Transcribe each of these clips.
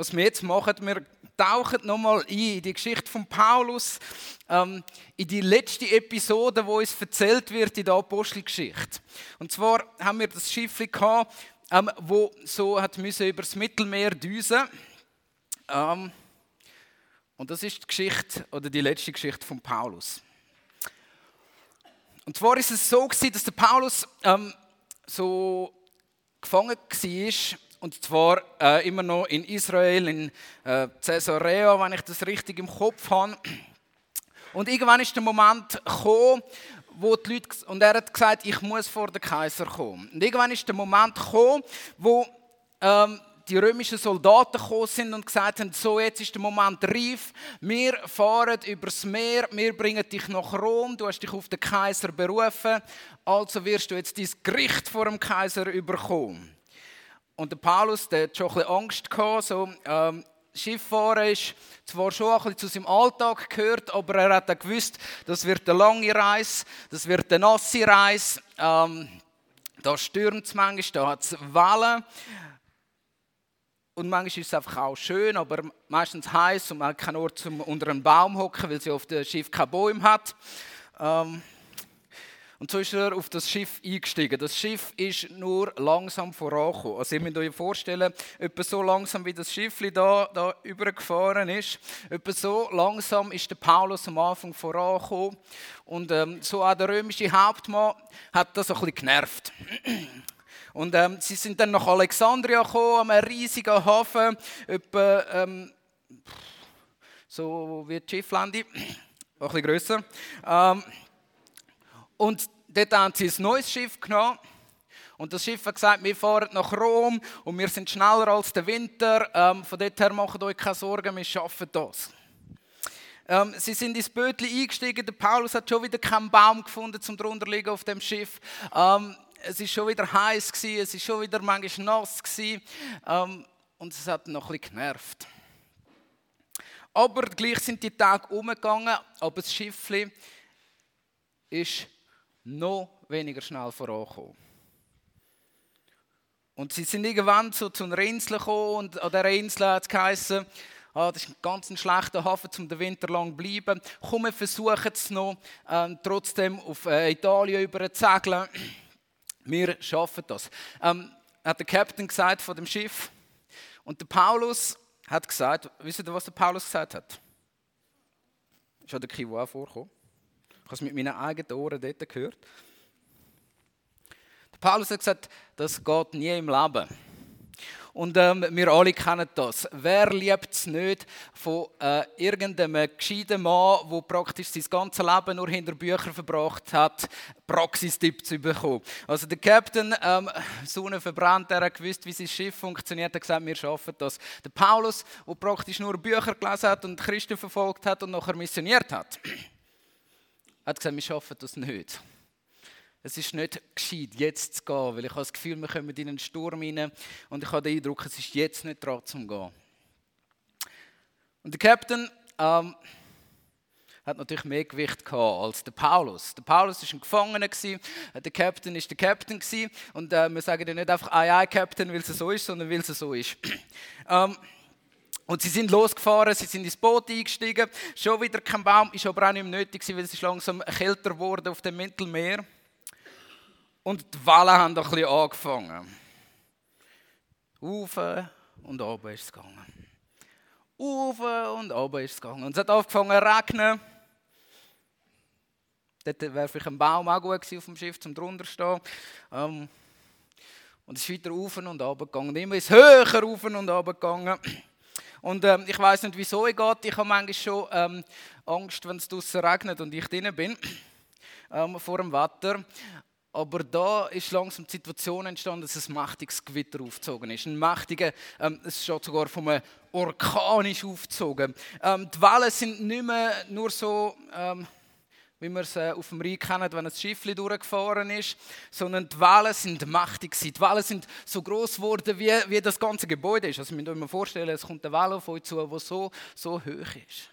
was wir jetzt machen, wir tauchen nochmal ein in die Geschichte von Paulus, ähm, in die letzte Episode, wo uns erzählt wird in der Apostelgeschichte. Und zwar haben wir das Schiff gehabt, ähm, wo so hat müssen über das Mittelmeer düsen. Ähm, und das ist die Geschichte oder die letzte Geschichte von Paulus. Und zwar ist es so gewesen, dass der Paulus ähm, so gefangen war und zwar äh, immer noch in Israel, in äh, Caesarea, wenn ich das richtig im Kopf habe. Und irgendwann ist der Moment gekommen, wo die Leute, und er hat gesagt, ich muss vor den Kaiser kommen. Und irgendwann ist der Moment gekommen, wo ähm, die römischen Soldaten gekommen sind und gesagt haben, so jetzt ist der Moment reif, wir fahren übers Meer, wir bringen dich nach Rom, du hast dich auf den Kaiser berufen, also wirst du jetzt dein Gericht vor dem Kaiser überkommen. Und der Paulus, der hat schon ein bisschen Angst gehabt, so, ähm, Schifffahren ist zwar schon ein bisschen zu seinem Alltag gehört, aber er hat auch gewusst, das wird eine lange Reise, das wird eine nasse Reise. Ähm, da stürmt es manchmal, da hat es Wellen. Und manchmal ist es einfach auch schön, aber meistens heiß und man hat keinen Ort zum unter einem Baum hocken, weil sie auf dem Schiff keine Bäume hat. Ähm, und so ist er auf das Schiff eingestiegen. Das Schiff ist nur langsam vorangekommen. Also ihr müsst euch vorstellen, etwa so langsam wie das Schiff da, da übergefahren ist, etwa so langsam ist der Paulus am Anfang vorangekommen. Und ähm, so auch der römische Hauptmann hat das ein bisschen genervt. Und ähm, sie sind dann nach Alexandria gekommen, einem riesigen Hafen, etwa ähm, so wie die Schifflande, ein bisschen grösser. Und dort haben sie ein neues Schiff genommen. Und das Schiff hat gesagt, wir fahren nach Rom und wir sind schneller als der Winter. Ähm, von dort her macht euch keine Sorgen, wir schaffen das. Ähm, sie sind ins Bötli eingestiegen. Der Paulus hat schon wieder keinen Baum gefunden zum drunter liegen auf dem Schiff. Ähm, es ist schon wieder heiß gewesen, es ist schon wieder manchmal nass gewesen, ähm, und es hat noch ein bisschen genervt. Aber gleich sind die Tage umgegangen, aber das Schiff ist noch weniger schnell vorankommen. Und sie sind irgendwann so zu einer Insel gekommen und an dieser Insel hat es geheißen, ah, das ist ein ganz schlechter Hafen, um den Winter lang zu bleiben. Komm, wir versuchen es noch, ähm, trotzdem auf äh, Italien über zu segeln. Wir schaffen das. Ähm, hat der Captain gesagt von dem Schiff. Und der Paulus hat gesagt, wisst ihr, was der Paulus gesagt hat? Ist an der Kiwa vorgekommen? Habe es mit meinen eigenen Ohren dort gehört. Der Paulus hat gesagt, das geht nie im Leben. Und ähm, wir alle kennen das. Wer liebt es nicht von äh, irgendeinem gescheiten Mann, der praktisch sein ganzes Leben nur hinter Büchern verbracht hat, Praxistipp zu bekommen? Also der Captain, ähm, Sonne verbrannt, der hat gewusst, wie sein Schiff funktioniert, hat gesagt, wir schaffen das. Der Paulus, der praktisch nur Bücher gelesen hat und Christen verfolgt hat und nachher missioniert hat hat gesagt, wir schaffen das nicht. Es ist nicht gescheit, jetzt zu gehen, weil ich habe das Gefühl, wir kommen in einen Sturm rein und ich habe den Eindruck, es ist jetzt nicht dran zum Gehen. Und der Captain ähm, hat natürlich mehr Gewicht gehabt als der Paulus. Der Paulus war ein Gefangener, der Captain ist der Captain und äh, wir sagen ja nicht einfach «Aye, aye, Captain», weil es so ist, sondern weil es so ist. ähm, und sie sind losgefahren, sie sind ins Boot eingestiegen. Schon wieder kein Baum, ist aber auch nicht mehr nötig, weil es ist langsam kälter geworden auf dem Mittelmeer. Und die Wellen haben ein bisschen angefangen. Auf und oben ist es gegangen. Auf und oben ist es gegangen. Und es hat angefangen zu regnen. Dort wäre vielleicht ein Baum auch gut gewesen auf dem Schiff, zum drunter stehen. Ähm, und es ist weiter auf und runter gegangen. Immer ist höher auf und runter gegangen. Und ähm, ich weiß nicht, wieso ich geht. Ich habe manchmal schon ähm, Angst, wenn es draußen regnet und ich drinnen bin, ähm, vor dem Wetter. Aber da ist langsam die Situation entstanden, dass ein mächtiges Gewitter aufgezogen ist. Ein mächtiger, ähm, es ist schon sogar vom Orkan aufgezogen. Ähm, die Wellen sind nicht mehr nur so ähm, wie wir es äh, auf dem Rhein kennen, wenn ein Schiff durchgefahren ist, sondern die Wellen sind mächtig Die Wellen sind so groß geworden, wie, wie das ganze Gebäude ist. Also, müsst euch mal vorstellen, es kommt eine Welle auf euch zu, die so, so hoch ist.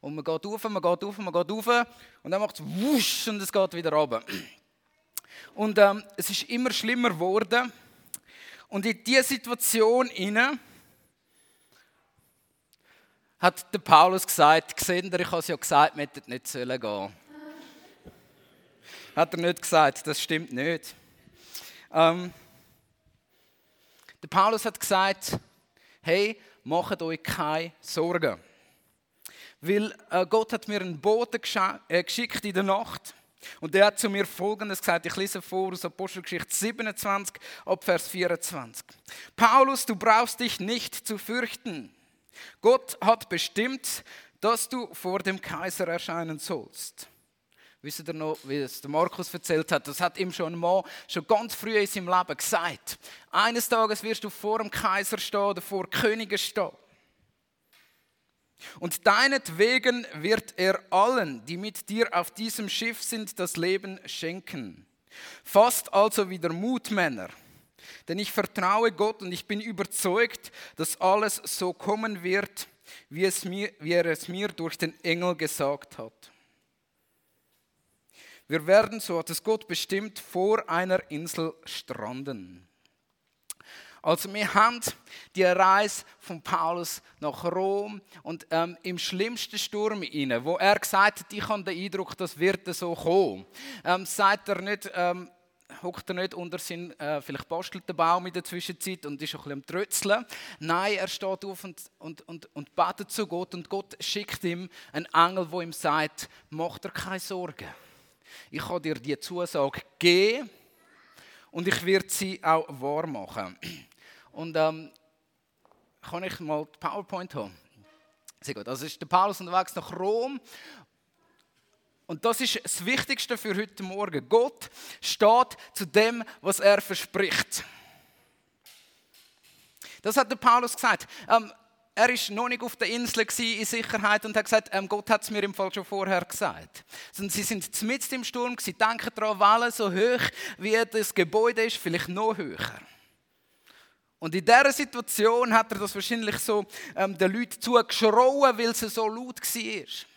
Und man geht auf, man geht auf, man geht auf und dann macht es wusch und es geht wieder runter. Und ähm, es ist immer schlimmer geworden. Und in diese Situation inne hat der Paulus gesagt, seht ich habe es ja gesagt, wir hätten nicht gehen sollen Hat er nicht gesagt, das stimmt nicht. Ähm, der Paulus hat gesagt, hey, macht euch keine Sorgen. Weil äh, Gott hat mir einen Boten äh, geschickt in der Nacht und der hat zu mir Folgendes gesagt. Ich lese vor aus Apostelgeschichte 27 ab Vers 24. Paulus, du brauchst dich nicht zu fürchten. Gott hat bestimmt, dass du vor dem Kaiser erscheinen sollst. Wisst ihr noch, wie es der Markus erzählt hat? Das hat ihm schon mal, schon ganz früh in seinem Leben gesagt. Eines Tages wirst du vor dem Kaiser stehen oder vor Königen stehen. Und deinetwegen wird er allen, die mit dir auf diesem Schiff sind, das Leben schenken. Fast also wieder Mutmänner. Denn ich vertraue Gott und ich bin überzeugt, dass alles so kommen wird, wie, es mir, wie er es mir durch den Engel gesagt hat. Wir werden, so hat es Gott bestimmt, vor einer Insel stranden. Also wir haben die Reise von Paulus nach Rom und ähm, im schlimmsten Sturm inne, wo er gesagt hat, ich habe den Eindruck, das wird so kommen, ähm, sagt er nicht, ähm, hockt er nicht unter seinen, äh, vielleicht bastelt der Baum in der Zwischenzeit und ist ein bisschen am Trötzeln. Nein, er steht auf und, und, und, und betet zu Gott und Gott schickt ihm einen Engel, wo ihm sagt, mach dir keine Sorgen. Ich kann dir die Zusage geben und ich werde sie auch wahr machen. Und ähm, kann ich mal die PowerPoint haben? Sehr gut. Also ist der Paulus unterwegs nach Rom. Und das ist das Wichtigste für heute Morgen. Gott steht zu dem, was er verspricht. Das hat der Paulus gesagt. Ähm, er ist noch nicht auf der Insel in Sicherheit und hat gesagt, ähm, Gott hat es mir im Fall schon vorher gesagt. Sondern sie sind mitten im Sturm, sie denken daran, Wellen so hoch wie das Gebäude ist, vielleicht noch höher. Und in dieser Situation hat er das wahrscheinlich so ähm, den Leuten zugeschrauen, weil es so laut war.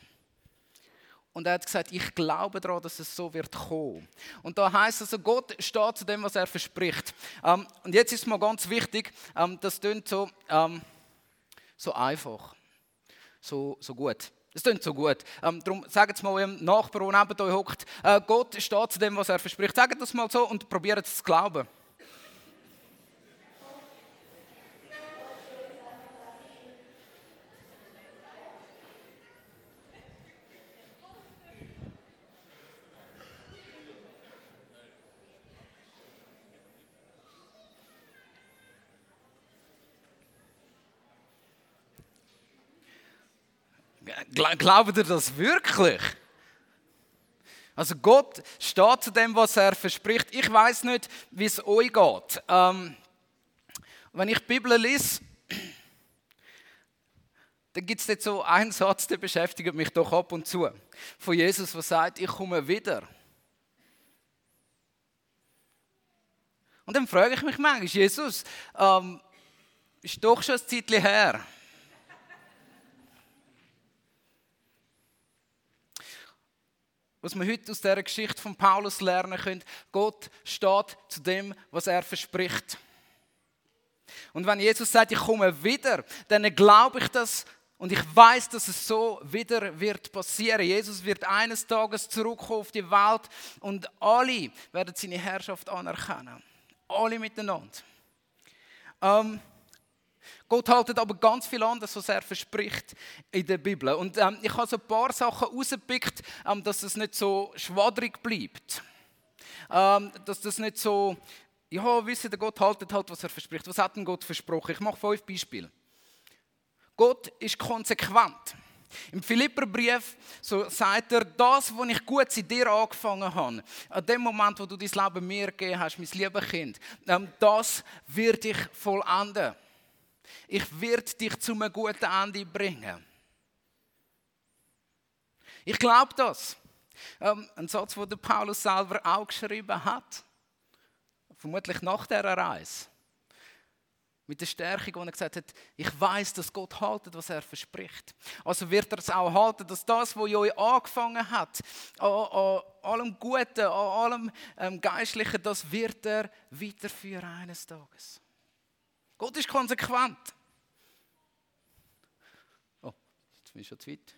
Und er hat gesagt, ich glaube daran, dass es so wird kommen. Und da heißt also, Gott steht zu dem, was er verspricht. Ähm, und jetzt ist mal ganz wichtig, ähm, das klingt so, ähm, so einfach, so, so gut. Das klingt so gut. Ähm, darum sagt es mal eurem Nachbarn, der neben euch hockt, äh, Gott steht zu dem, was er verspricht. Sagt das mal so und probiert es zu glauben. Glaubt ihr das wirklich? Also Gott steht zu dem, was er verspricht. Ich weiß nicht, wie es euch geht. Ähm, wenn ich die Bibel lese, dann gibt es jetzt so einen Satz, der beschäftigt mich doch ab und zu. Von Jesus, der sagt, ich komme wieder. Und dann frage ich mich manchmal, Jesus, ähm, ist doch schon ein Zeitchen her. Was wir heute aus dieser Geschichte von Paulus lernen können, Gott steht zu dem, was er verspricht. Und wenn Jesus sagt, ich komme wieder, dann glaube ich das und ich weiß, dass es so wieder wird passieren. Jesus wird eines Tages zurückkommen auf die Welt und alle werden seine Herrschaft anerkennen. Alle miteinander. Ähm, Gott haltet aber ganz viel anderes, was er verspricht in der Bibel. Und ähm, ich habe so ein paar Sachen rausgepickt, ähm, dass es nicht so schwadrig bleibt. Ähm, dass das nicht so, ja, wisst ihr, Gott haltet halt, was er verspricht. Was hat denn Gott versprochen? Ich mache fünf Beispiele. Gott ist konsequent. Im Philipperbrief so sagt er, das, was ich gut in dir angefangen habe, an dem Moment, wo du dein Leben mir gegeben hast, mein liebes Kind, ähm, das wird dich vollenden ich werde dich zu einem guten Ende bringen. Ich glaube das. Ähm, ein Satz, den Paulus selber auch geschrieben hat. Vermutlich nach dieser Reise. Mit der Stärkung, wo er gesagt hat, ich weiß, dass Gott haltet, was er verspricht. Also wird er es auch halten, dass das, was euch angefangen hat, an, an allem Guten, an allem ähm, Geistlichen, das wird er weiterführen eines Tages. Gott ist konsequent. Bin ich schon zu weit?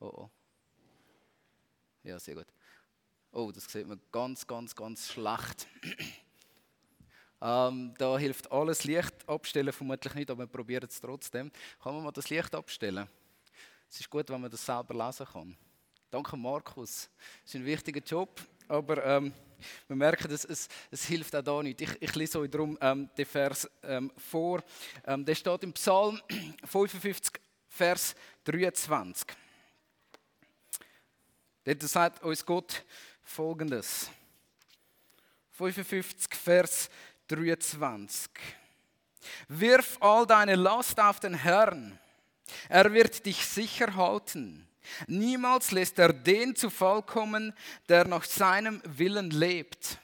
Oh, oh. Ja, sehr gut. Oh, das sieht man ganz, ganz, ganz schlecht. ähm, da hilft alles Licht abstellen vermutlich nicht, aber wir probieren es trotzdem. Kann man mal das Licht abstellen? Es ist gut, wenn man das selber lesen kann. Danke, Markus. Das ist ein wichtiger Job, aber ähm, wir merken, dass es, es hilft auch da nicht. Ich, ich lese euch darum ähm, den Vers ähm, vor. Ähm, der steht im Psalm 55, Vers 23. Dort sagt uns Gott folgendes. 55, Vers 23. Wirf all deine Last auf den Herrn. Er wird dich sicher halten. Niemals lässt er den zu Fall kommen, der nach seinem Willen lebt.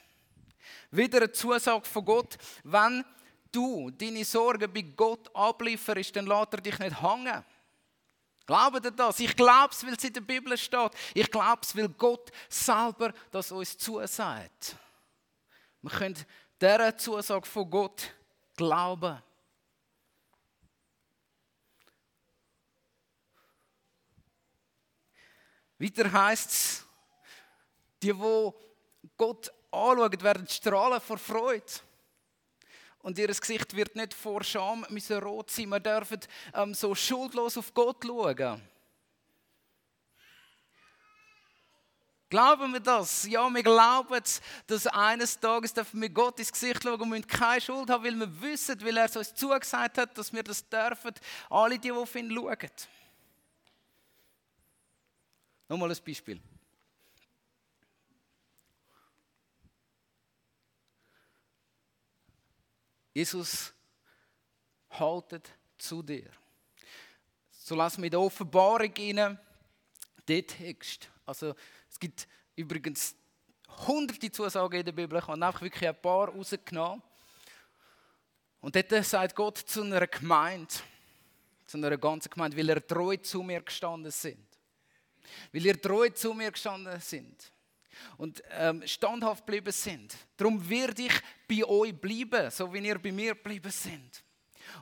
Wieder eine Zusage von Gott, wenn du deine Sorgen bei Gott ablieferst, dann lässt er dich nicht hängen. Glaubt ihr das? Ich glaube es, weil es in der Bibel steht. Ich glaube es, weil Gott selber das uns zusagt. Wir können dieser Zusage von Gott glauben. Weiter heißt es, die, die Gott anschauen, werden strahlen vor Freude. Und ihr Gesicht wird nicht vor Scham müssen rot sein. Wir dürfen ähm, so schuldlos auf Gott schauen. Glauben wir das? Ja, wir glauben, dass eines Tages dürfen wir Gott ins Gesicht schauen und müssen keine Schuld haben, weil wir wissen, weil er es uns zugesagt hat, dass wir das dürfen, alle, die auf ihn schauen. Nochmal ein Beispiel. Jesus haltet zu dir. So lass mich in der Offenbarung rein, den Text. Also es gibt übrigens hunderte Zusagen in der Bibel, ich habe einfach wirklich ein paar rausgenommen. Und dort sagt Gott zu einer Gemeinde, zu einer ganzen Gemeinde, weil er treu zu mir gestanden sind. Weil ihr treu zu mir gestanden sind und ähm, standhaft geblieben sind. Darum werde ich bei euch bleiben, so wie ihr bei mir geblieben sind.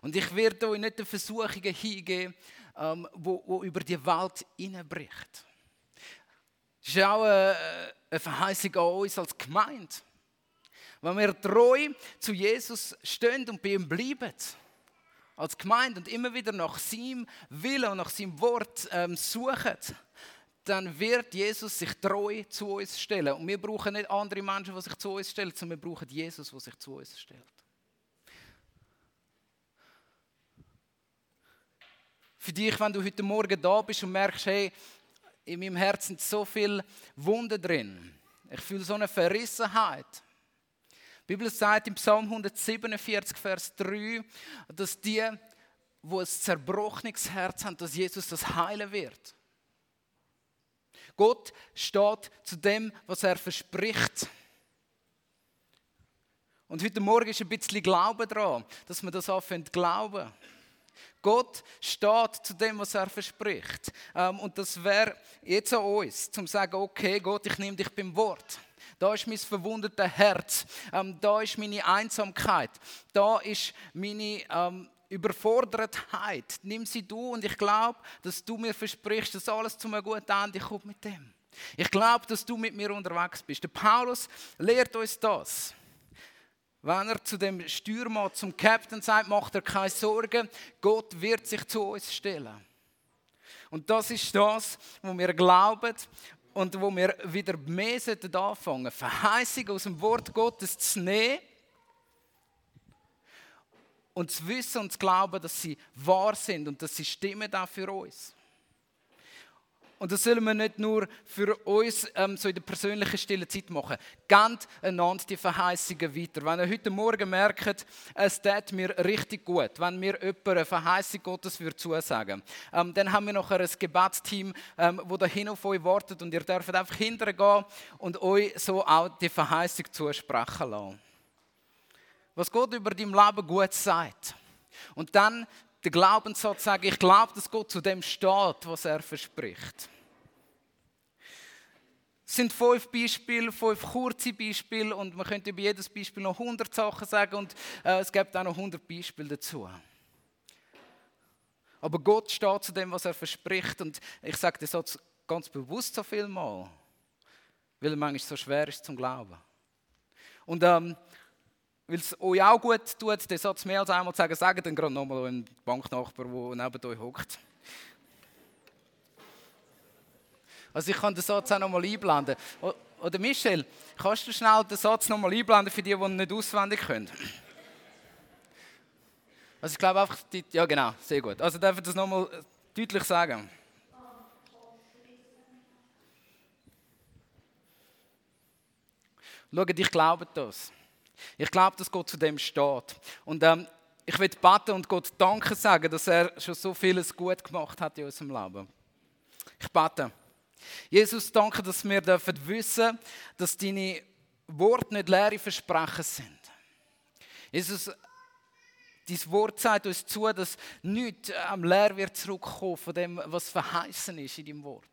Und ich werde euch nicht den Versuchungen hingeben, ähm, wo, wo über die Welt hineinbricht. Das ist auch eine, eine Verheißung an uns als Gemeinde. Wenn wir treu zu Jesus stehen und bei ihm bleiben, als Gemeinde und immer wieder nach seinem Willen und nach seinem Wort ähm, suchen, dann wird Jesus sich treu zu uns stellen. Und wir brauchen nicht andere Menschen, die sich zu uns stellen, sondern wir brauchen Jesus, der sich zu uns stellt. Für dich, wenn du heute Morgen da bist und merkst, hey, in meinem Herzen sind so viele Wunden drin. Ich fühle so eine Verrissenheit. Die Bibel sagt im Psalm 147, Vers 3, dass die, wo ein zerbrochenes Herz haben, dass Jesus das heilen wird. Gott steht zu dem, was er verspricht. Und heute Morgen ist ein bisschen Glaube dran, dass wir das anfangen glauben. Gott steht zu dem, was er verspricht. Ähm, und das wäre jetzt an uns, zum zu sagen, okay Gott, ich nehme dich beim Wort. Da ist mein verwundetes Herz. Ähm, da ist meine Einsamkeit. Da ist meine ähm, Überfordertheit. Nimm sie du und ich glaube, dass du mir versprichst, dass alles zu einem guten Ende kommt mit dem. Ich glaube, dass du mit mir unterwegs bist. Der Paulus lehrt uns das. Wenn er zu dem Stürmer, zum Captain sagt, macht er keine Sorgen, Gott wird sich zu uns stellen. Und das ist das, wo wir glauben und wo wir wieder mehr anfangen Verheißung aus dem Wort Gottes zu nehmen und zu wissen und zu glauben, dass sie wahr sind und dass sie stimmen auch für uns. Und das sollen wir nicht nur für uns ähm, so in der persönlichen stillen Zeit machen. Gebt einander die Verheißungen weiter. Wenn ihr heute Morgen merkt, es tut mir richtig gut, wenn mir jemand eine Verheißung Gottes würde zusagen ähm, dann haben wir noch ein Gebetsteam, ähm, wo dahin auf euch wartet und ihr dürft einfach hintergehen und euch so auch die Verheißung zusprechen lassen was Gott über dein Leben gut sagt. Und dann der Glaubenssatz sagen, ich glaube, dass Gott zu dem steht, was er verspricht. Es sind fünf Beispiele, fünf kurze Beispiele und man könnte über jedes Beispiel noch 100 Sachen sagen und äh, es gibt auch noch 100 Beispiele dazu. Aber Gott steht zu dem, was er verspricht. Und ich sage das Satz ganz bewusst so viel mal, weil er manchmal so schwer ist zum Glauben. Und ähm, weil es euch auch gut tut, den Satz mehr als einmal zu sagen, sagt dann gerade nochmal einen Banknachbar, der neben euch hockt. Also ich kann den Satz auch nochmal einblenden. Oder Michel, kannst du schnell den Satz nochmal einblenden für die, die nicht auswendig können? Also ich glaube einfach, die, ja genau, sehr gut. Also darf ich das nochmal deutlich sagen? Schaut, ich glaube das. Ich glaube, dass Gott zu dem steht. Und ähm, ich will beten und Gott Danke sagen, dass er schon so vieles gut gemacht hat in unserem Leben. Ich bete. Jesus, danke, dass wir dürfen wissen, dass deine Worte nicht leere Versprechen sind. Jesus, dein Wort sagt uns zu, dass nichts am leer wird zurückkommen von dem, was verheißen ist in deinem Wort.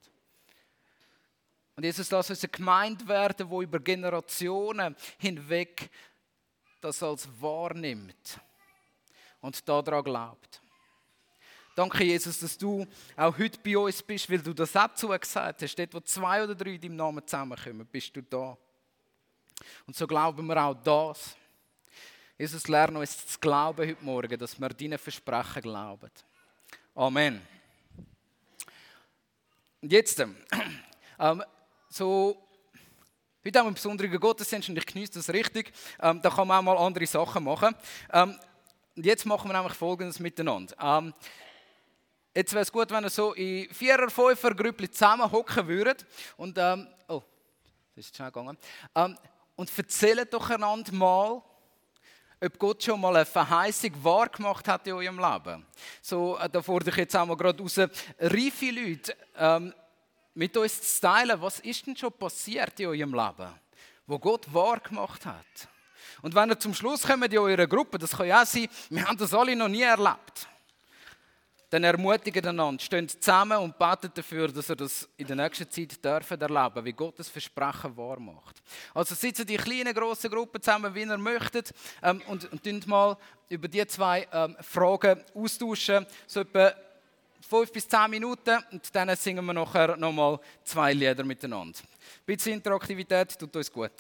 Und Jesus, lass uns eine Gemeinde werden, die über Generationen hinweg das als wahrnimmt und daran glaubt. Danke, Jesus, dass du auch heute bei uns bist, weil du das auch zugesagt hast. Dort, wo zwei oder drei in deinem Namen zusammenkommen, bist du da. Und so glauben wir auch das. Jesus, lerne uns zu glauben heute Morgen, dass wir deinen Versprechen glauben. Amen. Und jetzt, ähm, so, heute wir einen besonderen Gottesdienst und ich genieße das richtig. Ähm, da kann man auch mal andere Sachen machen. Ähm, jetzt machen wir nämlich Folgendes miteinander. Ähm, Jetzt wäre es gut, wenn ihr so in vierer, fünfer Grüppli zusammen hocken würdet und ähm, oh, das ist schnell gegangen. Ähm, und erzählt doch einander mal, ob Gott schon mal eine Verheißung wahr gemacht hat in eurem Leben. So, äh, da fordere ich jetzt auch mal gerade raus, reife Leute ähm, mit uns zu teilen, was ist denn schon passiert in eurem Leben, wo Gott wahr gemacht hat. Und wenn ihr zum Schluss kommt in eurer Gruppe, das kann ja auch sein, wir haben das alle noch nie erlebt dann ermutigen einander, stehen zusammen und beten dafür, dass er das in der nächsten Zeit dürfen erleben, wie Gott das Versprechen wahr macht. Also sitzen die kleinen, grossen Gruppen zusammen, wie ihr möchtet, ähm, und, und mal über die zwei ähm, Fragen austauschen, so etwa fünf bis zehn Minuten, und dann singen wir nachher nochmal zwei Lieder miteinander. Ein bisschen Interaktivität tut uns gut.